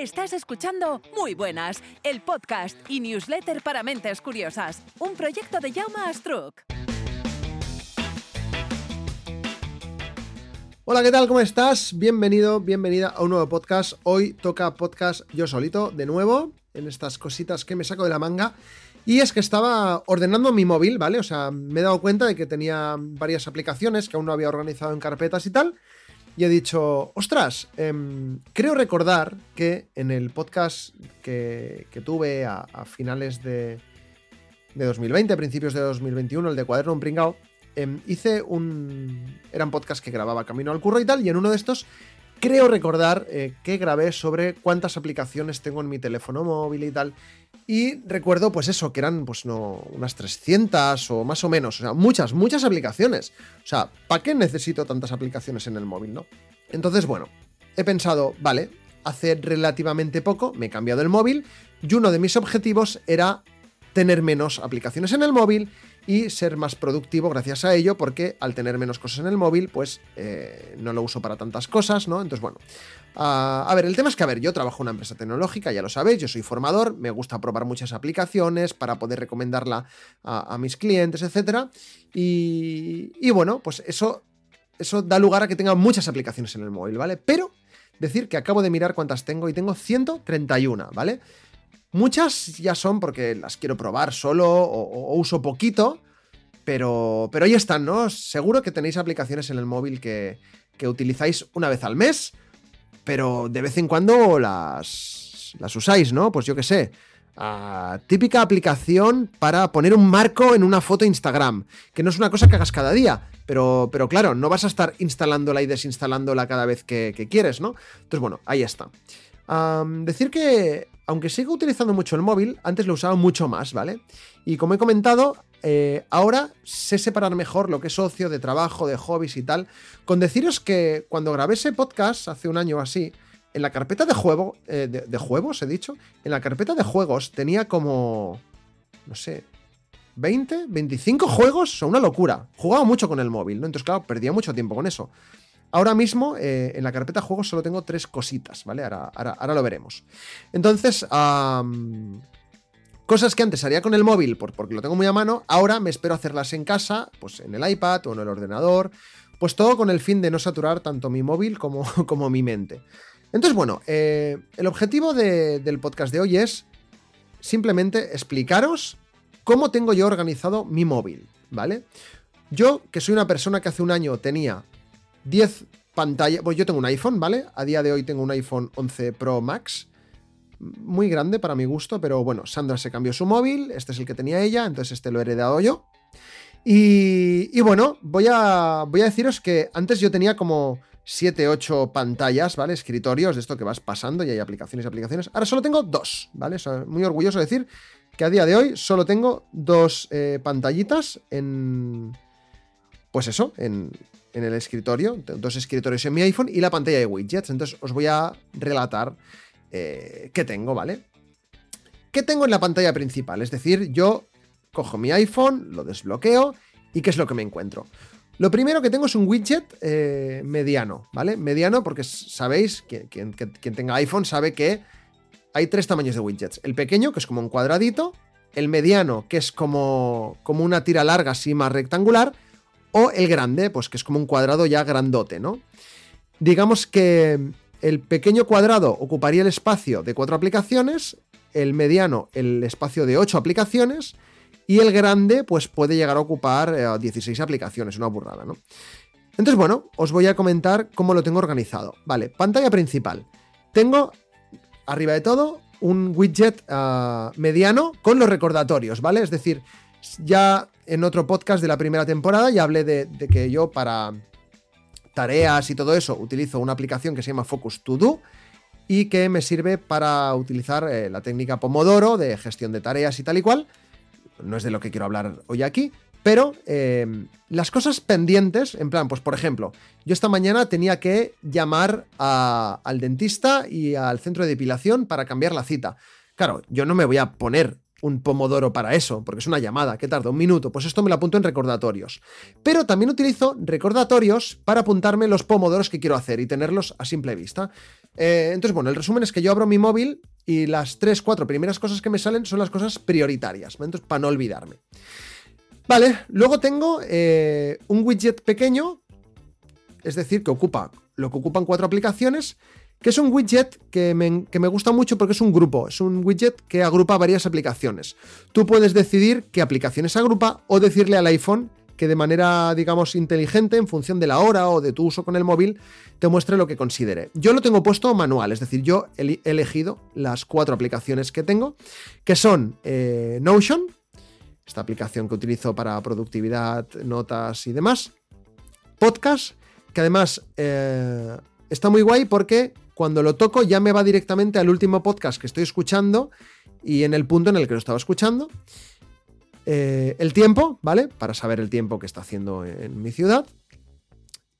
Estás escuchando Muy Buenas, el podcast y newsletter para mentes curiosas, un proyecto de Jaume Astruc. Hola, ¿qué tal? ¿Cómo estás? Bienvenido, bienvenida a un nuevo podcast. Hoy toca podcast yo solito, de nuevo, en estas cositas que me saco de la manga. Y es que estaba ordenando mi móvil, ¿vale? O sea, me he dado cuenta de que tenía varias aplicaciones que aún no había organizado en carpetas y tal y he dicho, ostras, em, creo recordar que en el podcast que, tuve a, finales de, de 2020, principios de 2021, el de Cuaderno un Pringao, em, hice un... Eran podcast que grababa camino al curro y tal, y en uno de estos creo recordar eh, que grabé sobre cuántas aplicaciones tengo en mi teléfono móvil y tal. Y recuerdo, pues eso, que eran pues no, unas 300 o más o menos. O sea, muchas, muchas aplicaciones. O sea, ¿para qué necesito tantas aplicaciones en el móvil, no? Entonces, bueno, he pensado, vale, hace relativamente poco me he cambiado el móvil y uno de mis objetivos era tener menos aplicaciones en el móvil y ser más productivo gracias a ello, porque al tener menos cosas en el móvil, pues eh, no lo uso para tantas cosas, ¿no? Entonces, bueno. Ah, a ver, el tema es que, a ver, yo trabajo en una empresa tecnológica, ya lo sabéis, yo soy formador, me gusta probar muchas aplicaciones para poder recomendarla a, mis clientes, etc. Y, y, bueno, pues eso, eso da lugar a que tenga muchas aplicaciones en el móvil, ¿vale? Pero decir que acabo de mirar cuántas tengo y tengo 131, ¿vale? Muchas ya son porque las quiero probar solo o, uso poquito, pero, pero ahí están, ¿no? Seguro que tenéis aplicaciones en el móvil que, que utilizáis una vez al mes, pero de vez en cuando las, las usáis, ¿no? Pues yo qué sé. Ah, típica aplicación para poner un marco en una foto Instagram, que no es una cosa que hagas cada día, pero, pero claro, no vas a estar instalándola y desinstalándola cada vez que, quieres, ¿no? Entonces, bueno, ahí está. decir que aunque sigo utilizando mucho el móvil, antes lo usaba mucho más, ¿vale? Y como he comentado, eh, ahora sé separar mejor lo que es ocio, de trabajo, de hobbies y tal. Con deciros que cuando grabé ese podcast hace un año o así, en la carpeta de juego, eh, de, juegos, he dicho, en la carpeta de juegos tenía como, no sé, 20, 25 juegos, sea, una locura. Jugaba mucho con el móvil, ¿no? Entonces, claro, perdía mucho tiempo con eso. Ahora mismo eh, en la carpeta juegos solo tengo tres cositas, ¿vale? Ahora, ahora, lo veremos. Entonces, cosas que antes haría con el móvil porque lo tengo muy a mano, ahora me espero hacerlas en casa, pues en el iPad o en el ordenador, pues todo con el fin de no saturar tanto mi móvil como, como mi mente. Entonces, bueno, eh, el objetivo del podcast de hoy es simplemente explicaros cómo tengo yo organizado mi móvil, ¿vale? Yo, que soy una persona que hace un año tenía 10 pantallas. Pues yo tengo un iPhone, ¿vale? A día de hoy tengo un iPhone 11 Pro Max. Muy grande para mi gusto, pero bueno, Sandra se cambió su móvil, este es el que tenía ella, entonces este lo he heredado yo. Y, bueno, voy a, voy a deciros que antes yo tenía como 7, 8 pantallas, ¿vale? Escritorios, de esto que vas pasando y hay aplicaciones y aplicaciones. Ahora solo tengo dos, ¿vale? muy orgulloso de decir que a día de hoy solo tengo dos eh, pantallitas en... Pues eso, en, en el escritorio, dos escritorios en mi iPhone y la pantalla de widgets. Entonces os voy a relatar eh, qué tengo, ¿vale? ¿Qué tengo en la pantalla principal? Es decir, yo cojo mi iPhone, lo desbloqueo y ¿qué es lo que me encuentro? Lo primero que tengo es un widget eh, mediano, ¿vale? Mediano porque sabéis, que quien, tenga iPhone sabe que hay tres tamaños de widgets. El pequeño, que es como un cuadradito, el mediano, que es como, como una tira larga así más rectangular, o el grande, pues que es como un cuadrado ya grandote, ¿no? Digamos que el pequeño cuadrado ocuparía el espacio de cuatro aplicaciones, el mediano el espacio de ocho aplicaciones y el grande pues puede llegar a ocupar 16 eh, aplicaciones, una burrada, ¿no? Entonces, bueno, os voy a comentar cómo lo tengo organizado. Vale, pantalla principal. Tengo arriba de todo un widget ah, mediano con los recordatorios, ¿vale? Es decir, ya en otro podcast de la primera temporada ya hablé de, que yo para tareas y todo eso utilizo una aplicación que se llama Focus To Do y que me sirve para utilizar eh, la técnica Pomodoro de gestión de tareas y tal y cual. no es de lo que quiero hablar hoy aquí, pero eh, las cosas pendientes, en plan, pues por ejemplo, yo esta mañana tenía que llamar al dentista y al centro de depilación para cambiar la cita. Claro, yo no me voy a poner un pomodoro para eso, porque es una llamada que tarda un minuto, pues esto me lo apunto en recordatorios. Pero también utilizo recordatorios para apuntarme los pomodoros que quiero hacer y tenerlos a simple vista. Eh, entonces, bueno, el resumen es que yo abro mi móvil y las 3, 4 primeras cosas que me salen son las cosas prioritarias, entonces para no olvidarme. Vale, luego tengo eh, un widget pequeño, es decir, que ocupa lo que ocupan cuatro aplicaciones, que es un widget que me, que me, gusta mucho porque es un grupo, es un widget que agrupa varias aplicaciones. Tú puedes decidir qué aplicaciones agrupa o decirle al iPhone que de manera, digamos, inteligente, en función de la hora o de tu uso con el móvil, te muestre lo que considere. Yo lo tengo puesto manual, es decir, yo he elegido las cuatro aplicaciones que tengo, que son eh, Notion, esta aplicación que utilizo para productividad, notas y demás. Podcast, que además eh, está muy guay porque cuando lo toco ya me va directamente al último podcast que estoy escuchando y en el punto en el que lo estaba escuchando. Eh, el tiempo, ¿vale? Para saber el tiempo que está haciendo en mi ciudad.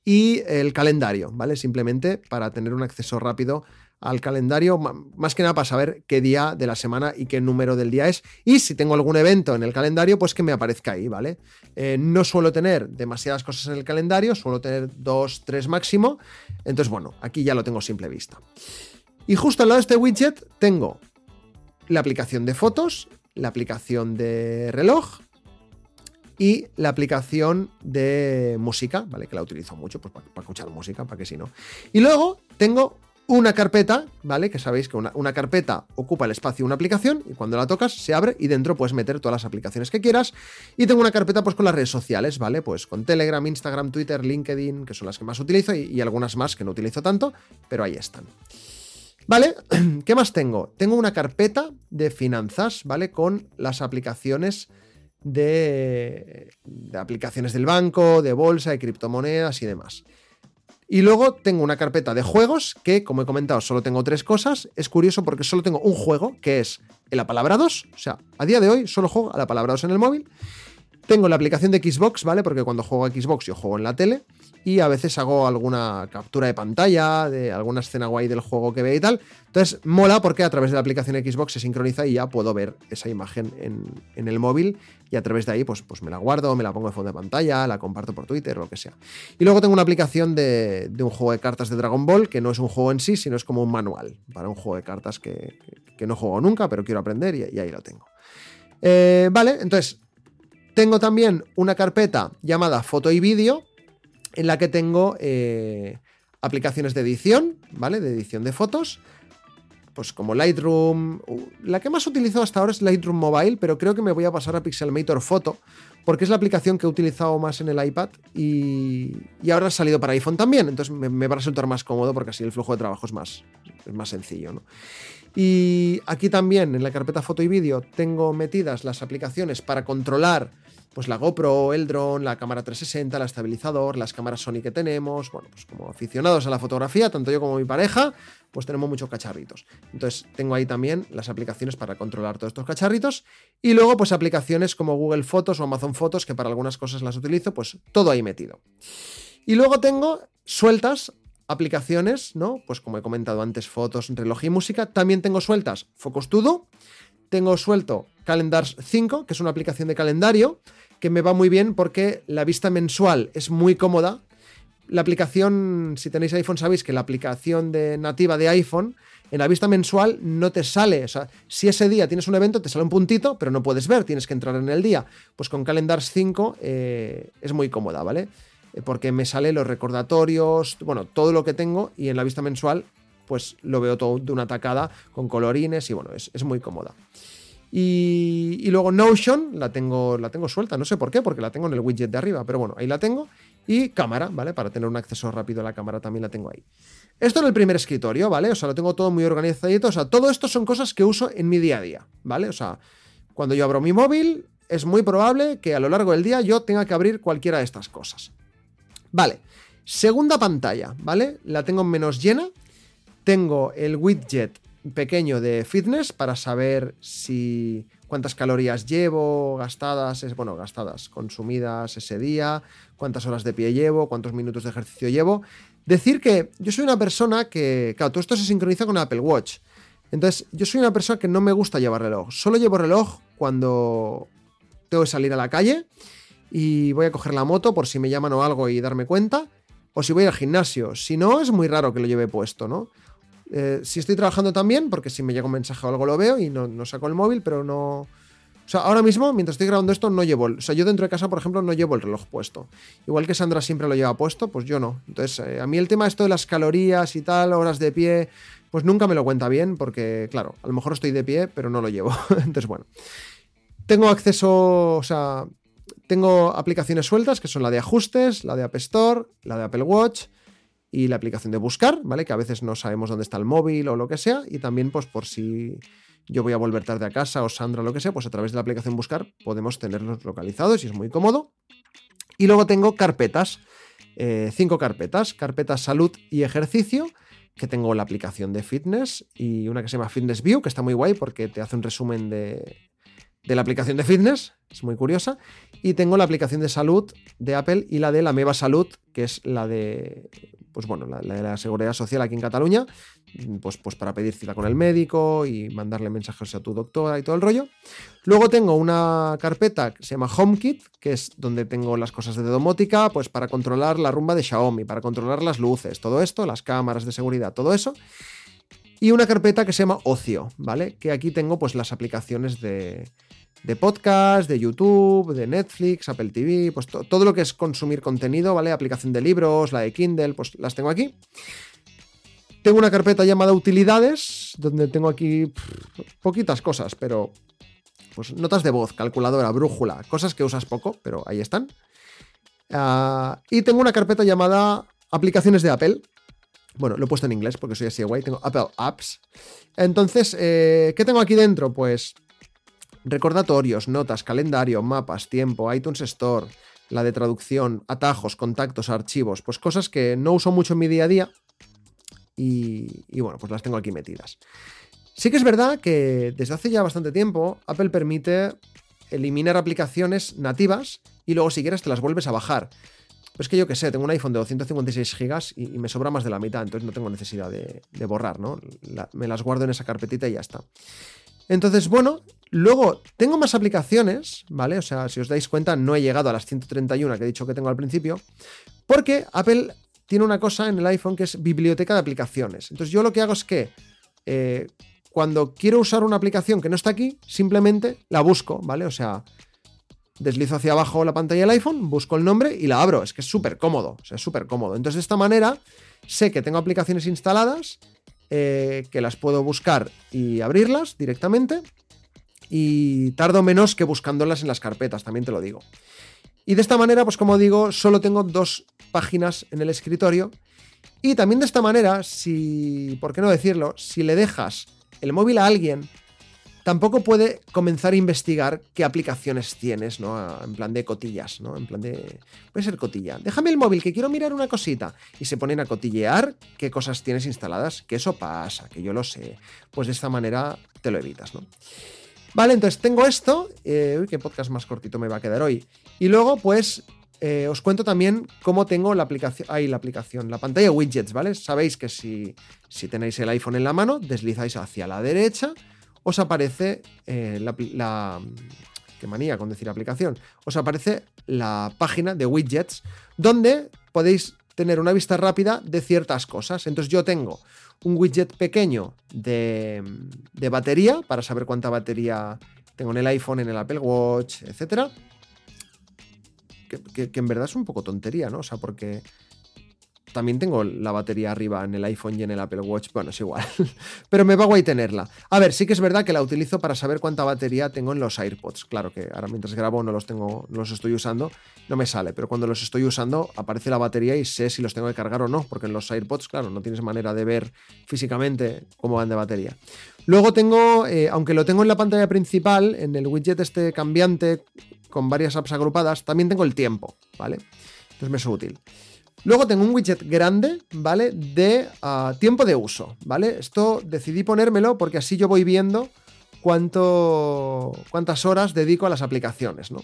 Y el calendario, ¿vale? Simplemente para tener un acceso rápido al calendario, más que nada para saber qué día de la semana y qué número del día es. Y si tengo algún evento en el calendario, pues que me aparezca ahí, ¿vale? Eh, no suelo tener demasiadas cosas en el calendario, suelo tener dos, tres máximo. Entonces, bueno, aquí ya lo tengo simple vista. Y justo al lado de este widget tengo la aplicación de fotos, la aplicación de reloj y la aplicación de música, ¿vale? Que la utilizo mucho pues, para, escuchar música, para que si no. Y luego tengo una carpeta, ¿vale? Que sabéis que una, carpeta ocupa el espacio de una aplicación y cuando la tocas se abre y dentro puedes meter todas las aplicaciones que quieras. Y tengo una carpeta pues con las redes sociales, ¿vale? Pues con Telegram, Instagram, Twitter, LinkedIn, que son las que más utilizo y, algunas más que no utilizo tanto, pero ahí están. ¿Vale? ¿Qué más tengo? Tengo una carpeta de finanzas, ¿vale? Con las aplicaciones de, de aplicaciones del banco, de bolsa, de criptomonedas y demás. Y luego tengo una carpeta de juegos que, como he comentado, solo tengo tres cosas. Es curioso porque solo tengo un juego, que es el palabra 2. O sea, a día de hoy solo juego a la palabra 2 en el móvil. Tengo la aplicación de Xbox, ¿vale? Porque cuando juego a Xbox yo juego en la tele y a veces hago alguna captura de pantalla de alguna escena guay del juego que ve y tal. Entonces mola porque a través de la aplicación Xbox se sincroniza y ya puedo ver esa imagen en, el móvil y a través de ahí pues, pues me la guardo, me la pongo de fondo de pantalla, la comparto por Twitter lo que sea. Y luego tengo una aplicación de, un juego de cartas de Dragon Ball que no es un juego en sí, sino es como un manual para un juego de cartas que, no juego nunca, pero quiero aprender y, ahí lo tengo. Eh, vale, entonces tengo también una carpeta llamada foto y vídeo en la que tengo eh, aplicaciones de edición, ¿vale? De edición de fotos, pues como Lightroom. La que más utilizo hasta ahora es Lightroom Mobile, pero creo que me voy a pasar a Pixelmator Photo, porque es la aplicación que he utilizado más en el iPad y, ahora ha salido para iPhone también, entonces me, va a resultar más cómodo porque así el flujo de trabajo es más, es más sencillo, ¿no? Y aquí también en la carpeta foto y vídeo tengo metidas las aplicaciones para controlar pues la GoPro, el drone, la cámara 360, el estabilizador, las cámaras Sony que tenemos. Bueno, pues como aficionados a la fotografía, tanto yo como mi pareja, pues tenemos muchos cacharritos. Entonces tengo ahí también las aplicaciones para controlar todos estos cacharritos. Y luego pues aplicaciones como Google Fotos o Amazon Fotos, que para algunas cosas las utilizo, pues todo ahí metido. Y luego tengo sueltas aplicaciones, ¿no? Pues como he comentado antes, fotos, reloj y música. También tengo sueltas Focus Todo. Tengo suelto Calendars 5, que es una aplicación de calendario que me va muy bien porque la vista mensual es muy cómoda. La aplicación, si tenéis iPhone, sabéis que la aplicación de nativa de iPhone en la vista mensual no te sale. O sea, si ese día tienes un evento, te sale un puntito, pero no puedes ver, tienes que entrar en el día. Pues con Calendars 5 eh, es muy cómoda, ¿vale? Eh, porque me sale los recordatorios, bueno, todo lo que tengo y en la vista mensual, pues lo veo todo de una tacada con colorines y bueno, es, es muy cómoda. Y, luego Notion la tengo, la tengo suelta, no sé por qué, porque la tengo en el widget de arriba, pero bueno, ahí la tengo. Y cámara, ¿vale? Para tener un acceso rápido a la cámara también la tengo ahí. Esto en el primer escritorio, ¿vale? O sea, lo tengo todo muy organizadito. O sea, todo esto son cosas que uso en mi día a día, ¿vale? O sea, cuando yo abro mi móvil, es muy probable que a lo largo del día yo tenga que abrir cualquiera de estas cosas. Vale, segunda pantalla, ¿vale? La tengo menos llena. Tengo el widget pequeño de fitness para saber si cuántas calorías llevo gastadas, bueno, gastadas, consumidas ese día, cuántas horas de pie llevo, cuántos minutos de ejercicio llevo. Decir que yo soy una persona que, claro, todo esto se sincroniza con Apple Watch. Entonces, yo soy una persona que no me gusta llevar reloj. Solo llevo reloj cuando tengo que salir a la calle y voy a coger la moto por si me llaman o algo y darme cuenta. O si voy al gimnasio. Si no, es muy raro que lo lleve puesto, ¿no? Eh, si estoy trabajando también, porque si me llega un mensaje o algo lo veo y no, saco el móvil, pero no... O sea, ahora mismo, mientras estoy grabando esto, no llevo... O sea, yo dentro de casa, por ejemplo, no llevo el reloj puesto. Igual que Sandra siempre lo lleva puesto, pues yo no. Entonces, eh, a mí el tema esto de las calorías y tal, horas de pie, pues nunca me lo cuenta bien, porque, claro, a lo mejor estoy de pie, pero no lo llevo. Entonces, bueno. Tengo acceso, o sea, tengo aplicaciones sueltas, que son la de ajustes, la de App Store, la de Apple Watch y la aplicación de buscar, ¿vale? Que a veces no sabemos dónde está el móvil o lo que sea. Y también, pues por si yo voy a volver tarde a casa o Sandra o lo que sea, pues a través de la aplicación buscar podemos tenerlos localizados y es muy cómodo. Y luego tengo carpetas, eh, cinco carpetas, carpetas salud y ejercicio, que tengo la aplicación de fitness y una que se llama Fitness View, que está muy guay porque te hace un resumen de, de la aplicación de fitness, es muy curiosa, y tengo la aplicación de salud de Apple y la de la Meva Salud, que es la de, pues bueno, la, de la seguridad social aquí en Cataluña, pues, pues para pedir cita con el médico y mandarle mensajes a tu doctora y todo el rollo. Luego tengo una carpeta que se llama HomeKit, que es donde tengo las cosas de domótica, pues para controlar la rumba de Xiaomi, para controlar las luces, todo esto, las cámaras de seguridad, todo eso y una carpeta que se llama Ocio, ¿vale? Que aquí tengo pues las aplicaciones de, de podcast, de YouTube, de Netflix, Apple TV, pues todo lo que es consumir contenido, ¿vale? Aplicación de libros, la de Kindle, pues las tengo aquí. Tengo una carpeta llamada utilidades, donde tengo aquí poquitas cosas, pero pues notas de voz, calculadora, brújula, cosas que usas poco, pero ahí están. Ah, y tengo una carpeta llamada aplicaciones de Apple. Bueno, lo he puesto en inglés porque soy así guay. Tengo Apple Apps. Entonces, eh, ¿qué tengo aquí dentro? Pues recordatorios, notas, calendario, mapas, tiempo, iTunes Store, la de traducción, atajos, contactos, archivos, pues cosas que no uso mucho en mi día a día y, bueno, pues las tengo aquí metidas. Sí que es verdad que desde hace ya bastante tiempo Apple permite eliminar aplicaciones nativas y luego si quieres te las vuelves a bajar. Pues que yo que sé, tengo un iPhone de 256 GB y, me sobra más de la mitad, entonces no tengo necesidad de, borrar, ¿no? me las guardo en esa carpetita y ya está. Entonces, bueno, luego tengo más aplicaciones, ¿vale? O sea, si os dais cuenta, no he llegado a las 131 que he dicho que tengo al principio, porque Apple tiene una cosa en el iPhone que es biblioteca de aplicaciones. Entonces, yo lo que hago es que eh, cuando quiero usar una aplicación que no está aquí, simplemente la busco, ¿vale? O sea, deslizo hacia abajo la pantalla del iPhone, busco el nombre y la abro. Es que es súper cómodo, o sea, es súper cómodo. Entonces, de esta manera, sé que tengo aplicaciones instaladas eh, que las puedo buscar y abrirlas directamente. Y tardo menos que buscándolas en las carpetas, también te lo digo. Y de esta manera, pues como digo, solo tengo dos páginas en el escritorio. Y también de esta manera, si, ¿por qué no decirlo? Si le dejas el móvil a alguien tampoco puede comenzar a investigar qué aplicaciones tienes, ¿no? En plan de cotillas, ¿no? En plan de... Puede ser cotilla. Déjame el móvil, que quiero mirar una cosita. Y se ponen a cotillear qué cosas tienes instaladas, que eso pasa, que yo lo sé. Pues de esta manera te lo evitas, ¿no? Vale, entonces tengo esto. Eh, uy, qué podcast más cortito me va a quedar hoy. Y luego, pues, eh, os cuento también cómo tengo la aplicación. Ahí la aplicación, la pantalla widgets, ¿vale? Sabéis que si, si tenéis el iPhone en la mano, deslizáis hacia la derecha os aparece eh, la, Qué manía con decir aplicación. Os aparece la página de widgets donde podéis tener una vista rápida de ciertas cosas. Entonces yo tengo un widget pequeño de, de batería para saber cuánta batería tengo en el iPhone, en el Apple Watch, etc. Que, que, en verdad es un poco tontería, ¿no? O sea, porque también tengo la batería arriba en el iPhone y en el Apple Watch. Bueno, es igual. Pero me va guay tenerla. A ver, sí que es verdad que la utilizo para saber cuánta batería tengo en los AirPods. Claro que ahora mientras grabo no los tengo, no los estoy usando, no me sale. Pero cuando los estoy usando, aparece la batería y sé si los tengo que cargar o no. Porque en los AirPods, claro, no tienes manera de ver físicamente cómo van de batería. Luego tengo, eh, aunque lo tengo en la pantalla principal, en el widget este cambiante con varias apps agrupadas, también tengo el tiempo, ¿vale? Entonces me es útil. Luego tengo un widget grande, ¿vale? De ah, tiempo de uso, ¿vale? Esto decidí ponérmelo porque así yo voy viendo cuánto, cuántas horas dedico a las aplicaciones, ¿no?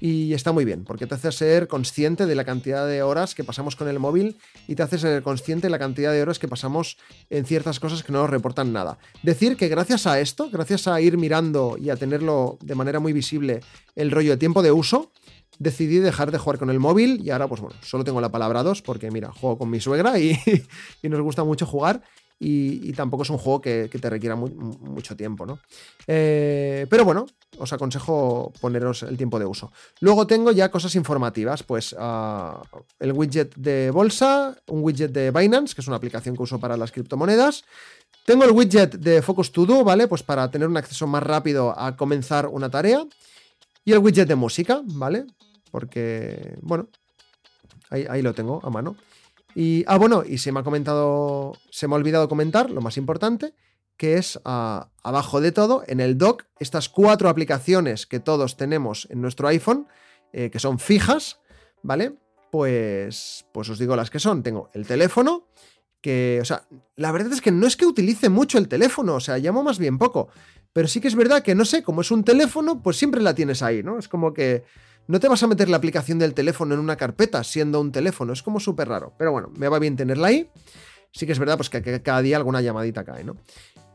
Y está muy bien, porque te hace ser consciente de la cantidad de horas que pasamos con el móvil y te hace ser consciente de la cantidad de horas que pasamos en ciertas cosas que no nos reportan nada. Decir que gracias a esto, gracias a ir mirando y a tenerlo de manera muy visible el rollo de tiempo de uso, decidí dejar de jugar con el móvil y ahora pues bueno, solo tengo la palabra 2 porque mira, juego con mi suegra y, y nos gusta mucho jugar y, tampoco es un juego que, te requiera mucho tiempo, ¿no? Eh, pero bueno, os aconsejo poneros el tiempo de uso. Luego tengo ya cosas informativas, pues ah, el widget de bolsa, un widget de Binance, que es una aplicación que uso para las criptomonedas. Tengo el widget de Focus To ¿vale? Pues para tener un acceso más rápido a comenzar una tarea. Y el widget de música, ¿vale? Porque, bueno, ahí, ahí lo tengo a mano. Y, ah, bueno, y se me ha comentado, se me ha olvidado comentar lo más importante, que es ah, abajo de todo, en el dock, estas cuatro aplicaciones que todos tenemos en nuestro iPhone, eh, que son fijas, ¿vale? Pues, pues os digo las que son. Tengo el teléfono, que, o sea, la verdad es que no es que utilice mucho el teléfono, o sea, llamo más bien poco, pero sí que es verdad que, no sé, como es un teléfono, pues siempre la tienes ahí, ¿no? Es como que no te vas a meter la aplicación del teléfono en una carpeta siendo un teléfono, es como súper raro. Pero bueno, me va bien tenerla ahí. Sí que es verdad pues que cada día alguna llamadita cae, ¿no?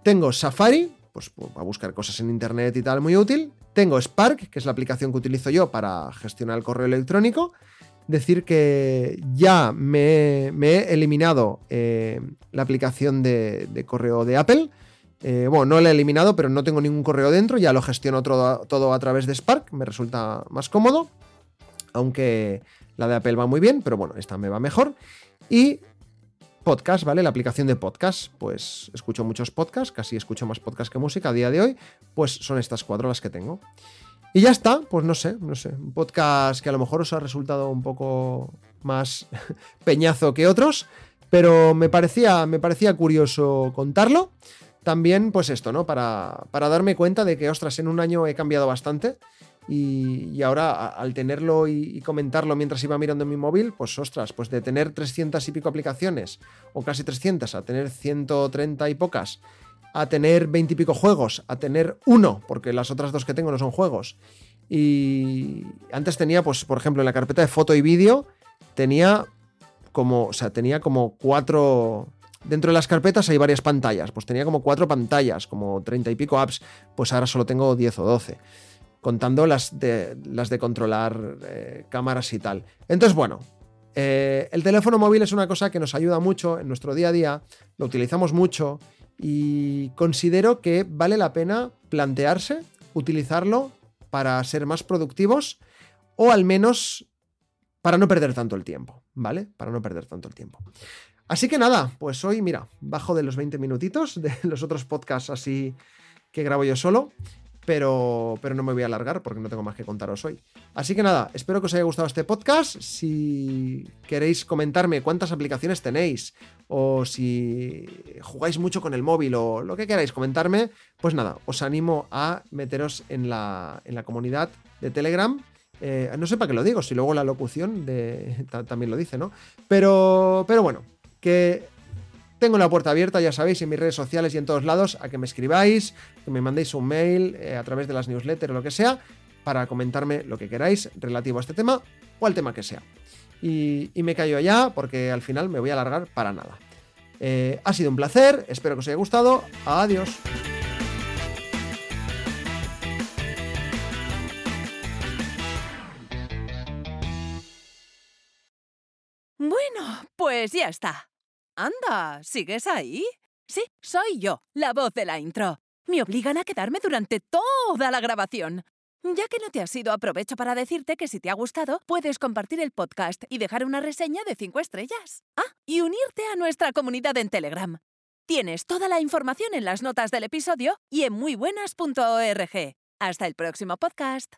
Tengo Safari, pues a buscar cosas en internet y tal, muy útil. Tengo Spark, que es la aplicación que utilizo yo para gestionar el correo electrónico. Decir que ya me, he eliminado eh, la aplicación de, correo de Apple. Eh, bueno, no la he eliminado, pero no tengo ningún correo dentro, ya lo gestiono todo, todo a través de Spark, me resulta más cómodo, aunque la de Apple va muy bien, pero bueno, esta me va mejor. Y podcast, ¿vale? La aplicación de podcast, pues escucho muchos podcasts, casi escucho más podcasts que música a día de hoy, pues son estas cuatro las que tengo. Y ya está, pues no sé, no sé, un podcast que a lo mejor os ha resultado un poco más peñazo que otros, pero me parecía, me parecía curioso contarlo también, pues esto, ¿no? Para, para, darme cuenta de que, ostras, en un año he cambiado bastante. Y, ahora, al tenerlo y, comentarlo mientras iba mirando mi móvil, pues ostras, pues de tener 300 y pico aplicaciones, o casi 300, a tener 130 y pocas, a tener 20 y pico juegos, a tener uno, porque las otras dos que tengo no son juegos. Y antes tenía, pues, por ejemplo, en la carpeta de foto y vídeo, tenía como, o sea, tenía como cuatro Dentro de las carpetas hay varias pantallas, pues tenía como cuatro pantallas, como treinta y pico apps, pues ahora solo tengo 10 o 12, contando las de, las de controlar eh, cámaras y tal. Entonces, bueno, eh, el teléfono móvil es una cosa que nos ayuda mucho en nuestro día a día, lo utilizamos mucho y considero que vale la pena plantearse utilizarlo para ser más productivos o al menos para no perder tanto el tiempo, ¿vale? Para no perder tanto el tiempo. Así que nada, pues hoy, mira, bajo de los 20 minutitos de los otros podcasts así que grabo yo solo, pero, pero no me voy a alargar porque no tengo más que contaros hoy. Así que nada, espero que os haya gustado este podcast. Si queréis comentarme cuántas aplicaciones tenéis o si jugáis mucho con el móvil o lo que queráis comentarme, pues nada, os animo a meteros en la, en la comunidad de Telegram. Eh, no sé para qué lo digo, si luego la locución también lo dice, ¿no? Pero, pero bueno, que tengo la puerta abierta, ya sabéis, en mis redes sociales y en todos lados, a que me escribáis, que me mandéis un mail eh, a través de las newsletters o lo que sea, para comentarme lo que queráis relativo a este tema o al tema que sea. Y, me callo allá porque al final me voy a alargar para nada. Eh, ha sido un placer, espero que os haya gustado. Adiós. Bueno, pues ya está. Anda, ¿sigues ahí? Sí, soy yo, la voz de la intro. Me obligan a quedarme durante toda la grabación. Ya que no te has ido, aprovecho para decirte que si te ha gustado, puedes compartir el podcast y dejar una reseña de 5 estrellas. Ah, y unirte a nuestra comunidad en Telegram. Tienes toda la información en las notas del episodio y en muybuenas.org. Hasta el próximo podcast.